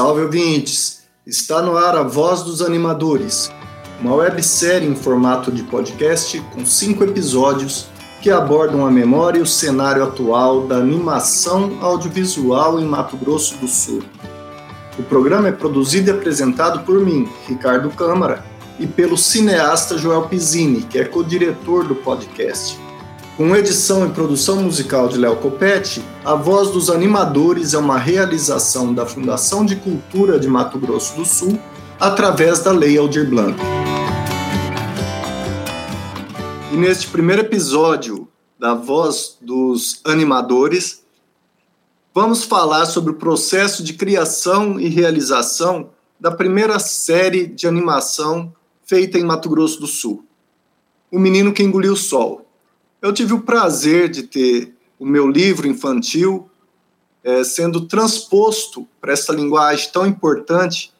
Salve ouvintes! Está no ar a Voz dos Animadores, uma websérie em formato de podcast com cinco episódios que abordam a memória e o cenário atual da animação audiovisual em Mato Grosso do Sul. O programa é produzido e apresentado por mim, Ricardo Câmara, e pelo cineasta Joel Pizzini, que é co-diretor do podcast. Com edição e produção musical de Léo Copete, A Voz dos Animadores é uma realização da Fundação de Cultura de Mato Grosso do Sul através da Lei Aldir Blanc. E neste primeiro episódio da Voz dos Animadores, vamos falar sobre o processo de criação e realização da primeira série de animação feita em Mato Grosso do Sul, O Menino que Engoliu o Sol eu tive o prazer de ter o meu livro infantil é, sendo transposto para essa linguagem tão importante,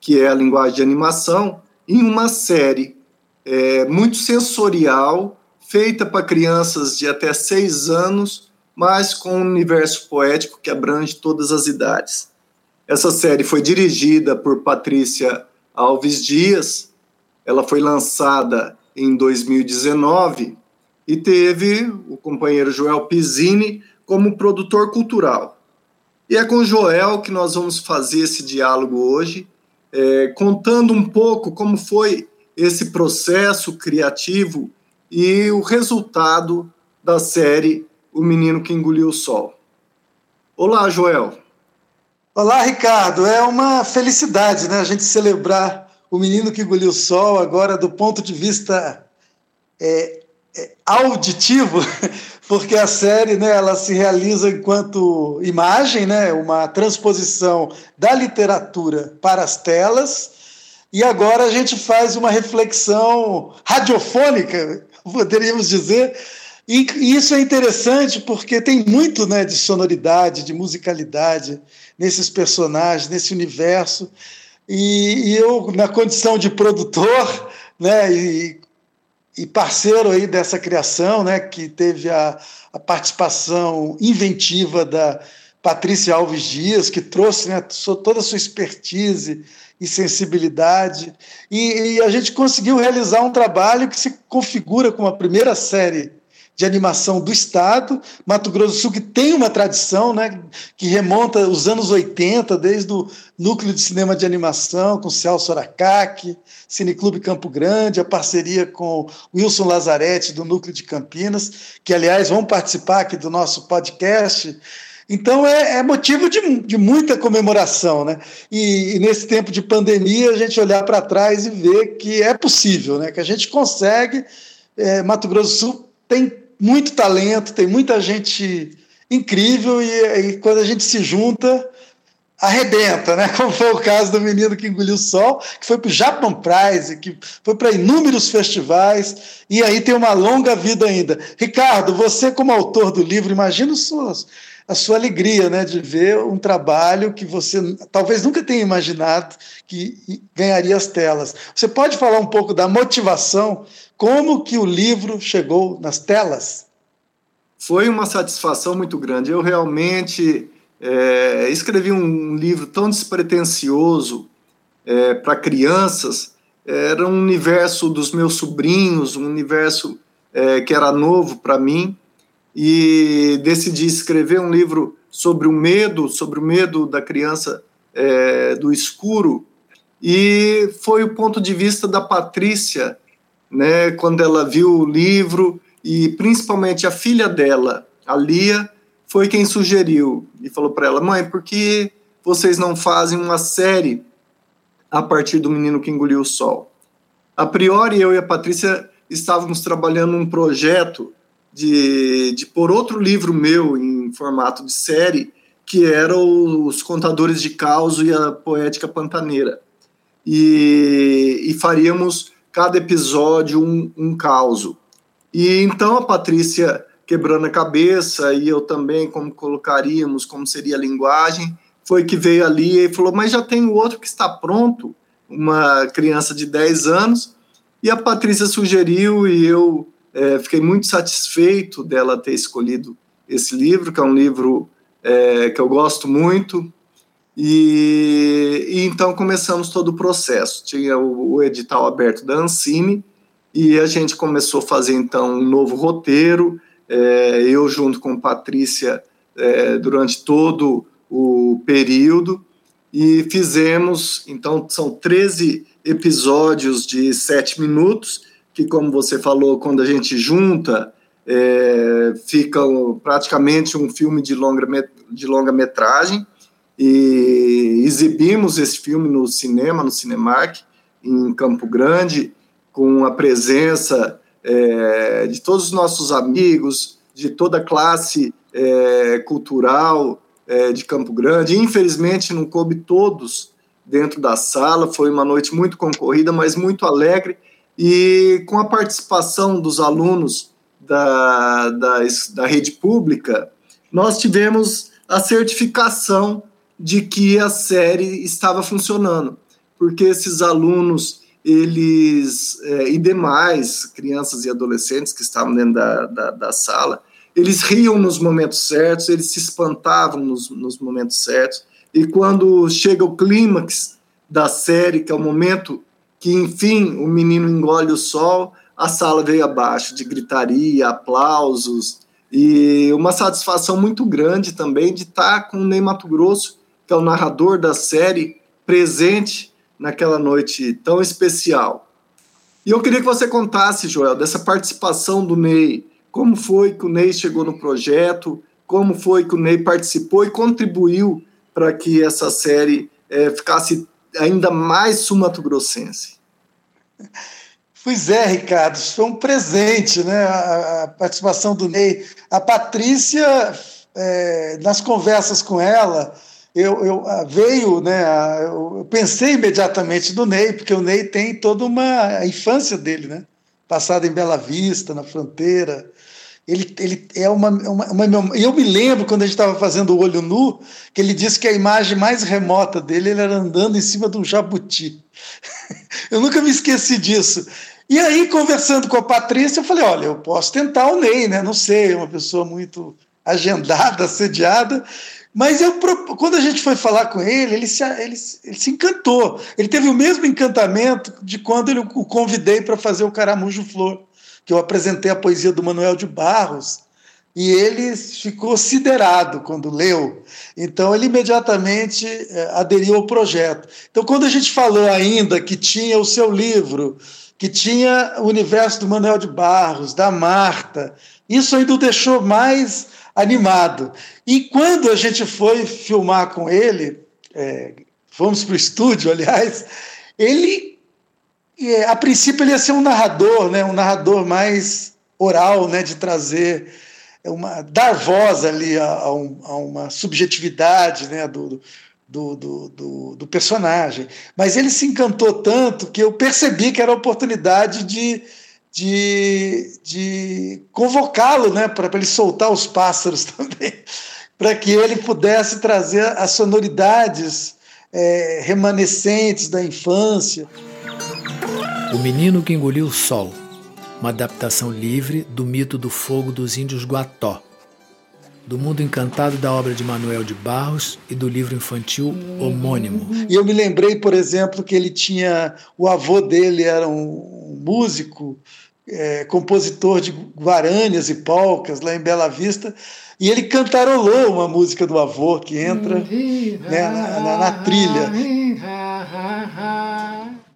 que é a linguagem de animação, em uma série é, muito sensorial, feita para crianças de até seis anos, mas com um universo poético que abrange todas as idades. Essa série foi dirigida por Patrícia Alves Dias, ela foi lançada em 2019 e teve o companheiro Joel Pizzini como produtor cultural. E é com Joel que nós vamos fazer esse diálogo hoje, é, contando um pouco como foi esse processo criativo e o resultado da série O Menino que Engoliu o Sol. Olá, Joel. Olá, Ricardo. É uma felicidade né, a gente celebrar o Menino que Engoliu o Sol agora do ponto de vista é, auditivo, porque a série né, ela se realiza enquanto imagem, né, uma transposição da literatura para as telas, e agora a gente faz uma reflexão radiofônica, poderíamos dizer, e isso é interessante porque tem muito né, de sonoridade, de musicalidade nesses personagens, nesse universo, e, e eu, na condição de produtor, né, e e parceiro aí dessa criação, né, que teve a, a participação inventiva da Patrícia Alves Dias, que trouxe né, toda a sua expertise e sensibilidade, e, e, a gente conseguiu realizar um trabalho que se configura como a primeira série de animação do Estado, Mato Grosso do Sul, que tem uma tradição, né, que remonta os anos 80, desde o núcleo de cinema de animação, com Celso Aracaki, Cineclube Campo Grande, a parceria com Wilson Lazarete, do núcleo de Campinas, que, aliás, vão participar aqui do nosso podcast. Então é, é motivo de, de, muita comemoração, né? E, e, nesse tempo de pandemia a gente olhar para trás e ver que é possível, né? Que a gente consegue. É, Mato Grosso do Sul tem muito talento, tem muita gente incrível e, e quando a gente se junta, arrebenta, né? Como foi o caso do menino que engoliu o sol, que foi para o Japan Prize, que foi para inúmeros festivais, e aí tem uma longa vida ainda. Ricardo, você como autor do livro, imagina suas, a sua alegria, né, de ver um trabalho que você talvez nunca tenha imaginado que ganharia as telas. Você pode falar um pouco da motivação como que o livro chegou nas telas? Foi uma satisfação muito grande. Eu realmente é, escrevi um livro tão despretensioso é, para crianças. Era um universo dos meus sobrinhos, um universo é, que era novo para mim. E decidi escrever um livro sobre o medo, sobre o medo da criança é, do escuro. E foi o ponto de vista da Patrícia, né, quando ela viu o livro e principalmente a filha dela, a Lia, foi quem sugeriu e falou para ela: "Mãe, por que vocês não fazem uma série a partir do menino que engoliu o sol?" A priori eu e a Patrícia estávamos trabalhando um projeto de, de pôr outro livro meu em formato de série, que era Os Contadores de Caos e a Poética Pantaneira. E, e faríamos cada episódio um, um caos. E então a Patrícia quebrando a cabeça e eu também como colocaríamos, como seria a linguagem, foi que veio ali e falou: "Mas já tem o outro que está pronto, uma criança de 10 anos". E a Patrícia sugeriu e eu é, fiquei muito satisfeito dela ter escolhido esse livro, que é um livro é, que eu gosto muito. E, e, então começamos todo o processo. Tinha o, o, edital aberto da Ancine e a gente começou a fazer então um novo roteiro. É, eu junto com Patrícia é, durante todo o período e fizemos então são 13 episódios de sete minutos que como você falou quando a gente junta é, fica praticamente um filme de longa de longa metragem e exibimos esse filme no cinema, no Cinemark, em Campo Grande, com a presença é, de todos os nossos amigos, de toda a classe é, cultural é, de Campo Grande. Infelizmente, não coube todos dentro da sala, foi uma noite muito concorrida, mas muito alegre, e com a participação dos alunos da, da, da rede pública, nós tivemos a certificação de que a série estava funcionando, porque esses alunos, eles é, e demais crianças e adolescentes que estavam dentro da, da, da, sala, eles riam nos momentos certos, eles se espantavam nos, nos momentos certos, e quando chega o clímax da série, que é o momento que, enfim, o menino engole o sol, a sala veio abaixo de gritaria, aplausos, e uma satisfação muito grande também de estar com o Ney Mato Grosso que é o narrador da série, presente naquela noite tão especial. E eu queria que você contasse, Joel, dessa participação do Ney. Como foi que o Ney chegou no projeto? Como foi que o Ney participou e contribuiu para que essa série é, ficasse ainda mais sumatogrossense? Pois é, Ricardo, foi um presente, né? A, a participação do Ney. A Patrícia, é, nas conversas com ela, eu, eu veio, né? Eu pensei imediatamente no Ney, porque o Ney tem toda uma a infância dele, né? Passada em Bela Vista, na fronteira. Ele, ele é uma, uma, uma Eu me lembro quando a gente estava fazendo o olho nu, que ele disse que a imagem mais remota dele ele era andando em cima de um jabuti. eu nunca me esqueci disso. E aí, conversando com a Patrícia, eu falei: olha, eu posso tentar o Ney, né? Não sei, é uma pessoa muito agendada, assediada. Mas eu, quando a gente foi falar com ele, ele se, ele, ele se encantou. Ele teve o mesmo encantamento de quando eu o convidei para fazer o Caramujo Flor, que eu apresentei a poesia do Manuel de Barros, e ele ficou siderado quando leu. Então, ele imediatamente é, aderiu ao projeto. Então, quando a gente falou ainda que tinha o seu livro, que tinha o universo do Manuel de Barros, da Marta, isso ainda o deixou mais animado. E quando a gente foi filmar com ele, é, fomos para o estúdio, aliás, ele, é, a princípio, ele ia ser um narrador, né, um narrador mais oral, né, de trazer uma dar voz ali a, a, um, a uma subjetividade, né, do, do, do, do, do personagem. Mas ele se encantou tanto que eu percebi que era a oportunidade de de, de convocá-lo né, para ele soltar os pássaros também, para que ele pudesse trazer as sonoridades é, remanescentes da infância. O Menino que Engoliu o Sol, uma adaptação livre do mito do fogo dos índios Guató, do mundo encantado da obra de Manuel de Barros e do livro infantil homônimo. E eu me lembrei, por exemplo, que ele tinha. O avô dele era um músico, é, compositor de guaranias e polcas lá em Bela Vista, e ele cantarolou uma música do avô que entra né, na, na, na trilha.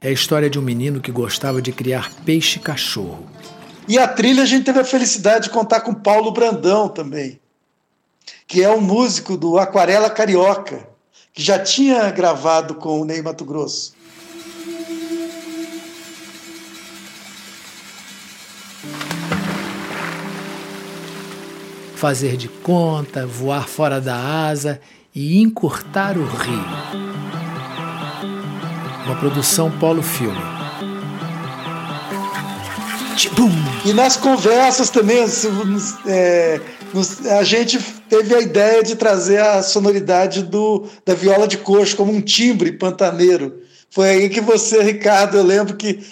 É a história de um menino que gostava de criar peixe-cachorro. E a trilha a gente teve a felicidade de contar com Paulo Brandão também que é um músico do Aquarela Carioca, que já tinha gravado com o Ney Mato Grosso. Fazer de conta, voar fora da asa e encurtar o rio. Uma produção Polo Filme. E nas conversas também, é, a gente teve a ideia de trazer a sonoridade do, da viola de coxo como um timbre pantaneiro. Foi aí que você, Ricardo, eu lembro que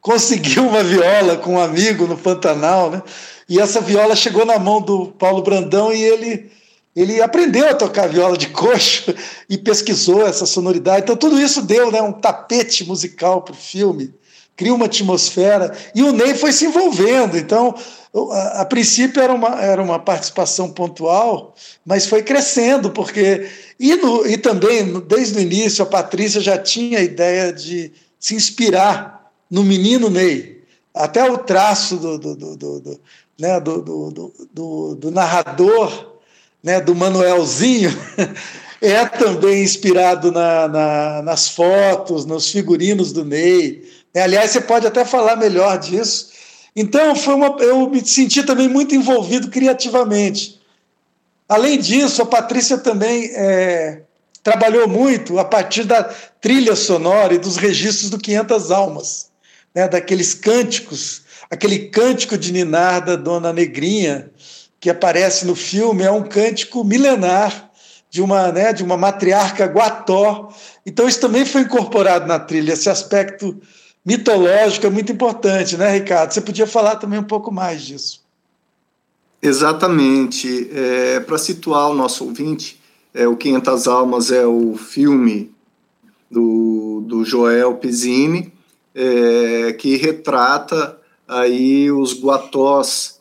conseguiu uma viola com um amigo no Pantanal, né? E essa viola chegou na mão do Paulo Brandão e ele ele aprendeu a tocar viola de coxo e pesquisou essa sonoridade. Então, tudo isso deu né, um tapete musical para o filme, cria uma atmosfera. E o Ney foi se envolvendo. Então, a, a, princípio era uma, era uma participação pontual, mas foi crescendo, porque. E, no, e também, desde o início, a Patrícia já tinha a ideia de se inspirar no menino Ney. Até o traço do, do, do, do né, do, do, do, do narrador né, do Manuelzinho é também inspirado na, na, nas fotos, nos figurinos do Ney. É, aliás, você pode até falar melhor disso. Então, foi uma, eu me senti também muito envolvido criativamente. Além disso, a Patrícia também é, trabalhou muito a partir da trilha sonora e dos registros do 500 Almas, né, daqueles cânticos, aquele cântico de Ninar da Dona Negrinha, que aparece no filme é um cântico milenar de uma, né, de uma matriarca guató. Então isso também foi incorporado na trilha, esse aspecto mitológico é muito importante, né, Ricardo? Você podia falar também um pouco mais disso. Exatamente. É, Para situar o nosso ouvinte, é, o 500 Almas é o filme do, do Joel Pizzini, é, que retrata aí os guatós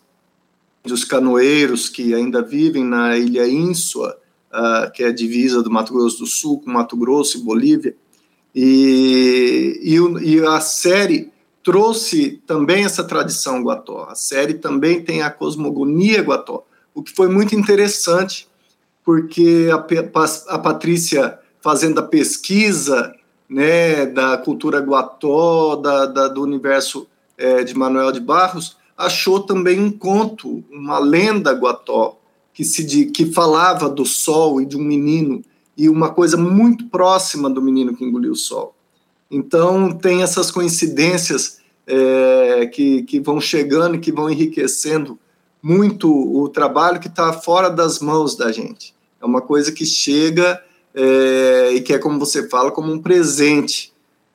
dos canoeiros que ainda vivem na ilha Ínsua, uh, que é a divisa do Mato Grosso do Sul com Mato Grosso e Bolívia. E, e, e, a série trouxe também essa tradição guató. A série também tem a cosmogonia guató, o que foi muito interessante, porque a, a Patrícia fazendo a pesquisa né, da cultura guató, da, da do universo é, de Manuel de Barros, achou também um conto, uma lenda guató, que, se, que falava do sol e de um menino, e uma coisa muito próxima do menino que engoliu o sol. Então, tem essas coincidências é, que, que vão chegando e que vão enriquecendo muito o trabalho que está fora das mãos da gente. É uma coisa que chega é, e que é, como você fala, como um presente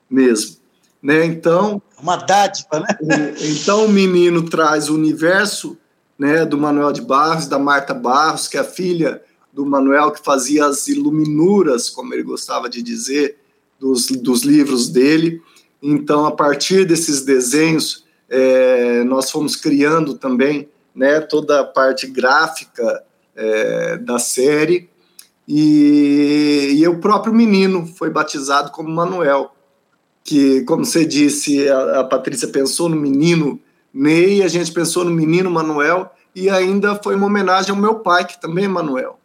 mesmo. Né? Então, uma dádiva, né? Então o menino traz o universo né, do Manuel de Barros, da Marta Barros, que é a filha do Manuel que fazia as iluminuras, como ele gostava de dizer, dos, dos livros dele. Então, a partir desses desenhos, é, nós fomos criando também né, toda a parte gráfica é, da série. E, e o próprio menino foi batizado como Manuel que, como você disse, a, a Patrícia pensou no menino Ney, a gente pensou no menino Manuel, e ainda foi uma homenagem ao meu pai, que também é Manuel.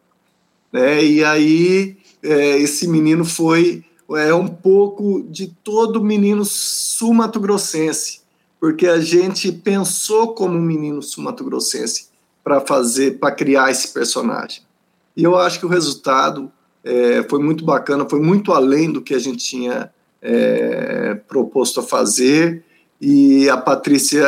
Né? E aí, é, esse menino foi é, um pouco de todo menino sumatogrossense, porque a gente pensou como um menino sumatogrossense para fazer, para criar esse personagem. E eu acho que o resultado é, foi muito bacana, foi muito além do que a gente tinha é, proposto a fazer, e a Patrícia,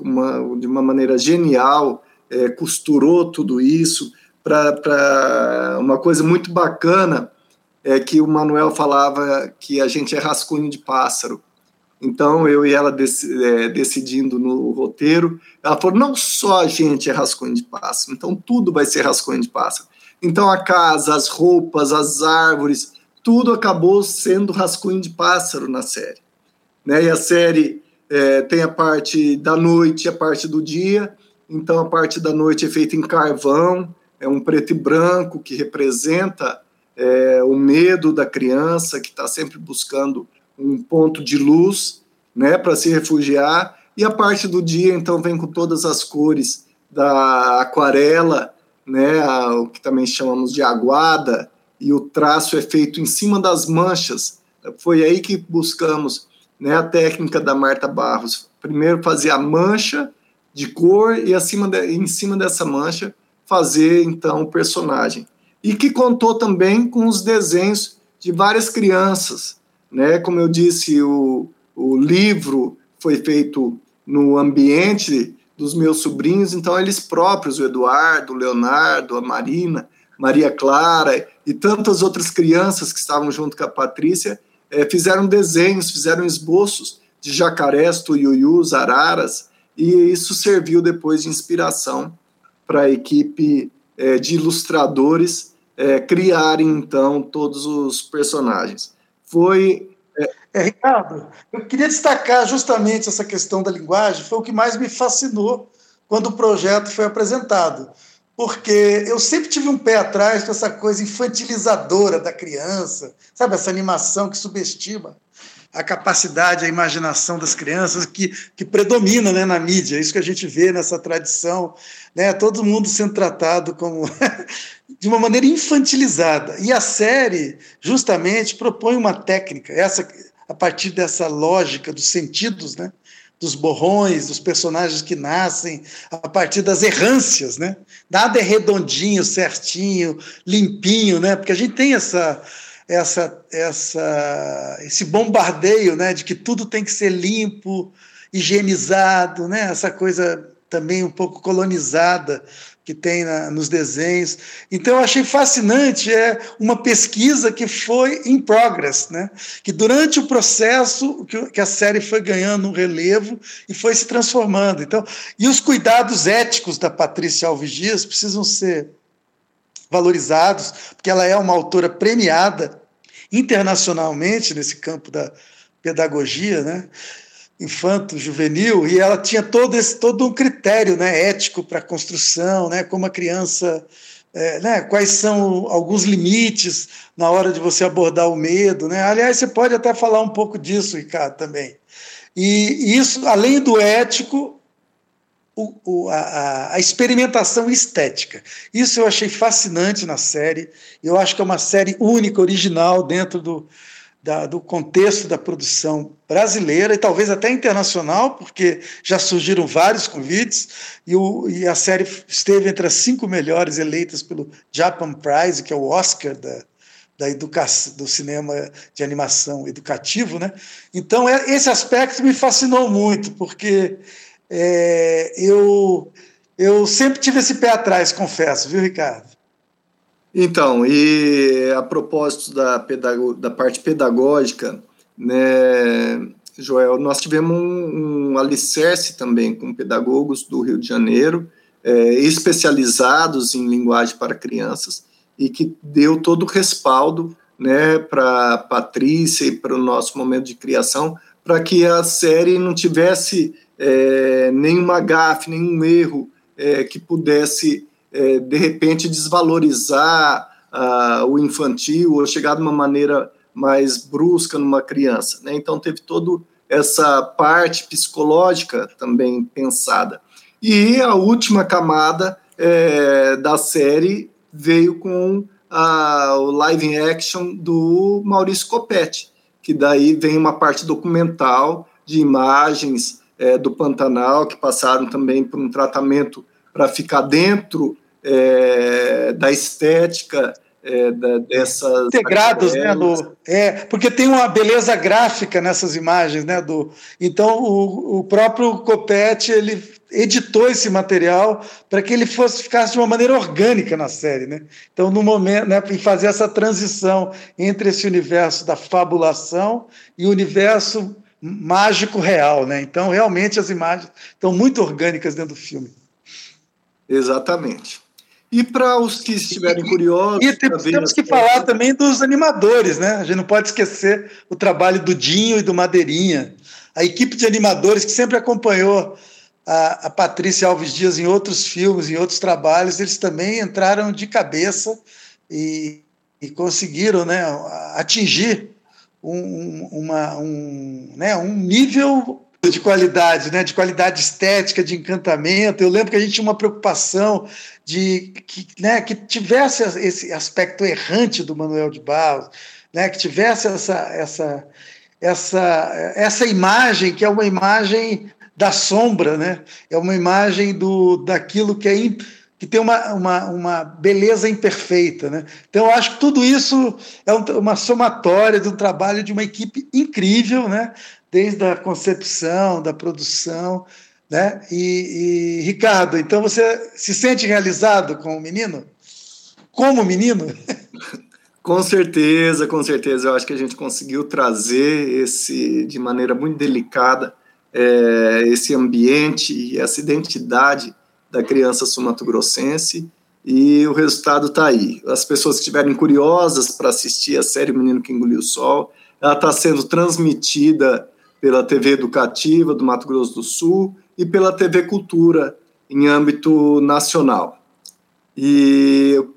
uma, de uma maneira genial, é, costurou tudo isso para uma coisa muito bacana, é que o Manuel falava que a gente é rascunho de pássaro. Então, eu e ela dec é, decidindo no roteiro, ela falou: não só a gente é rascunho de pássaro, então tudo vai ser rascunho de pássaro. Então, a casa, as roupas, as árvores, tudo acabou sendo rascunho de pássaro na série. Né? E a série é, tem a parte da noite e a parte do dia. Então, a parte da noite é feita em carvão, é um preto e branco que representa é, o medo da criança que está sempre buscando um ponto de luz né, para se refugiar. E a parte do dia, então, vem com todas as cores da aquarela, né, o que também chamamos de aguada, e o traço é feito em cima das manchas. Foi aí que buscamos né, a técnica da Marta Barros. Primeiro fazer a mancha de cor e acima de, em cima dessa mancha fazer então o personagem. E que contou também com os desenhos de várias crianças. Né? Como eu disse, o, o livro foi feito no ambiente dos meus sobrinhos, então eles próprios, o Eduardo, o Leonardo, a Marina, Maria Clara e tantas outras crianças que estavam junto com a Patrícia é, fizeram desenhos, fizeram esboços de jacarés, tuiuius, araras, e isso serviu depois de inspiração para a equipe é, de ilustradores é, criarem então todos os personagens. Foi é, Ricardo, eu queria destacar justamente essa questão da linguagem, foi o que mais me fascinou quando o projeto foi apresentado. Porque eu sempre tive um pé atrás com essa coisa infantilizadora da criança, sabe, essa animação que subestima a capacidade, a imaginação das crianças que, que predomina né, na mídia. É isso que a gente vê nessa tradição, né, todo mundo sendo tratado como de uma maneira infantilizada. E a série justamente propõe uma técnica, essa a partir dessa lógica dos sentidos, né, dos borrões, dos personagens que nascem a partir das errâncias, né? Nada é redondinho, certinho, limpinho, né? Porque a gente tem essa essa, essa, esse bombardeio né, de que tudo tem que ser limpo, higienizado, né, essa coisa também um pouco colonizada que tem na, nos desenhos. Então eu achei fascinante é uma pesquisa que foi in progress, né? Que durante o processo que, que a série foi ganhando um relevo e foi se transformando. Então, e os cuidados éticos da Patrícia Alves Dias precisam ser valorizados, porque ela é uma autora premiada internacionalmente nesse campo da pedagogia, né? Infanto juvenil e ela tinha todo esse todo um critério né ético para construção né como a criança é, né, quais são alguns limites na hora de você abordar o medo né aliás você pode até falar um pouco disso Ricardo também e isso além do ético o, o, a, a, experimentação estética. Isso eu achei fascinante na série. Eu acho que é uma série única, original, dentro do, da, do contexto da produção brasileira e talvez até internacional, porque já surgiram vários convites, e, o, e a série esteve entre as cinco melhores eleitas pelo Japan Prize, que é o Oscar da, da educação, do cinema de animação educativo. Né? Então, é, esse aspecto me fascinou muito, porque é, eu, eu sempre tive esse pé atrás, confesso, viu, Ricardo? Então, e a propósito da, da parte pedagógica, né, Joel, nós tivemos um, um alicerce também com pedagogos do Rio de Janeiro, é, especializados em linguagem para crianças, e que deu todo o respaldo né, para Patrícia e para o nosso momento de criação, para que a série não tivesse é, nenhuma gafe, nenhum erro é, que pudesse, é, de repente, desvalorizar ah, o infantil ou chegar de uma maneira mais brusca numa criança. Né? Então, teve toda essa parte psicológica também pensada. E a última camada é, da série veio com a, o live action do Maurício Copetti, que daí vem uma parte documental de imagens é, do Pantanal, que passaram também por um tratamento para ficar dentro é, da estética é, da, dessas integrados, né, do, é, porque tem uma beleza gráfica nessas imagens, né, do, então o, o próprio Copete ele editou esse material para que ele fosse ficasse de uma maneira orgânica na série, né? Então no momento, né, em fazer essa transição entre esse universo da fabulação e o universo mágico real, né? Então, realmente as imagens estão muito orgânicas dentro do filme. Exatamente. E para os que estiverem curiosos. E temos, temos que falar também dos animadores, né? A gente não pode esquecer o trabalho do Dinho e do Madeirinha. A equipe de animadores que sempre acompanhou a, a Patrícia Alves Dias em outros filmes, em outros trabalhos, eles também entraram de cabeça e, e conseguiram né, atingir um, uma, um, né, um nível de qualidade, né, de qualidade estética, de encantamento. Eu lembro que a gente tinha uma preocupação de que, né, que tivesse esse aspecto errante do Manuel de Barros, né, que tivesse essa, essa, essa, essa imagem que é uma imagem da sombra, né? É uma imagem do daquilo que é que tem uma, uma, uma beleza imperfeita. Né? Então, eu acho que tudo isso é uma somatória de um trabalho de uma equipe incrível, né? Desde a concepção, da produção. Né? E, e, Ricardo, então você se sente realizado com o menino? Como menino? Com certeza, com certeza. Eu acho que a gente conseguiu trazer esse, de maneira muito delicada, é, esse ambiente e essa identidade da criança sumatogrossense e o resultado está aí. As pessoas que estiverem curiosas para assistir a série Menino que Engoliu o Sol, ela está sendo transmitida pela TV Educativa do Mato Grosso do Sul e pela TV Cultura em âmbito nacional. E eu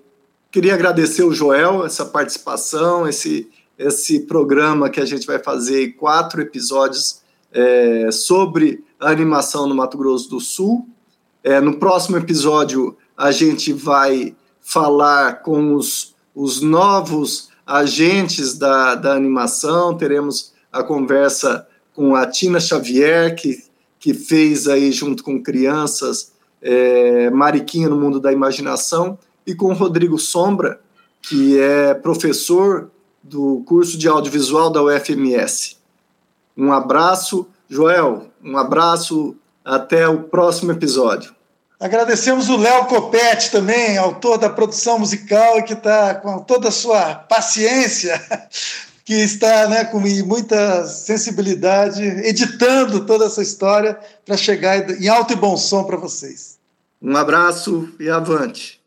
queria agradecer o Joel essa participação, esse esse programa que a gente vai fazer quatro episódios é, sobre animação no Mato Grosso do Sul. É, no próximo episódio a gente vai falar com os, os novos agentes da, da animação, teremos a conversa com a Tina Xavier, que, que fez aí junto com crianças é, Mariquinha no Mundo da Imaginação, e com Rodrigo Sombra, que é professor do curso de audiovisual da UFMS. Um abraço, Joel, um abraço, até o próximo episódio. Agradecemos o Léo Copete também, autor da produção musical e que está com toda a sua paciência, que está né, com muita sensibilidade, editando toda essa história para chegar em alto e bom som para vocês. Um abraço e avante.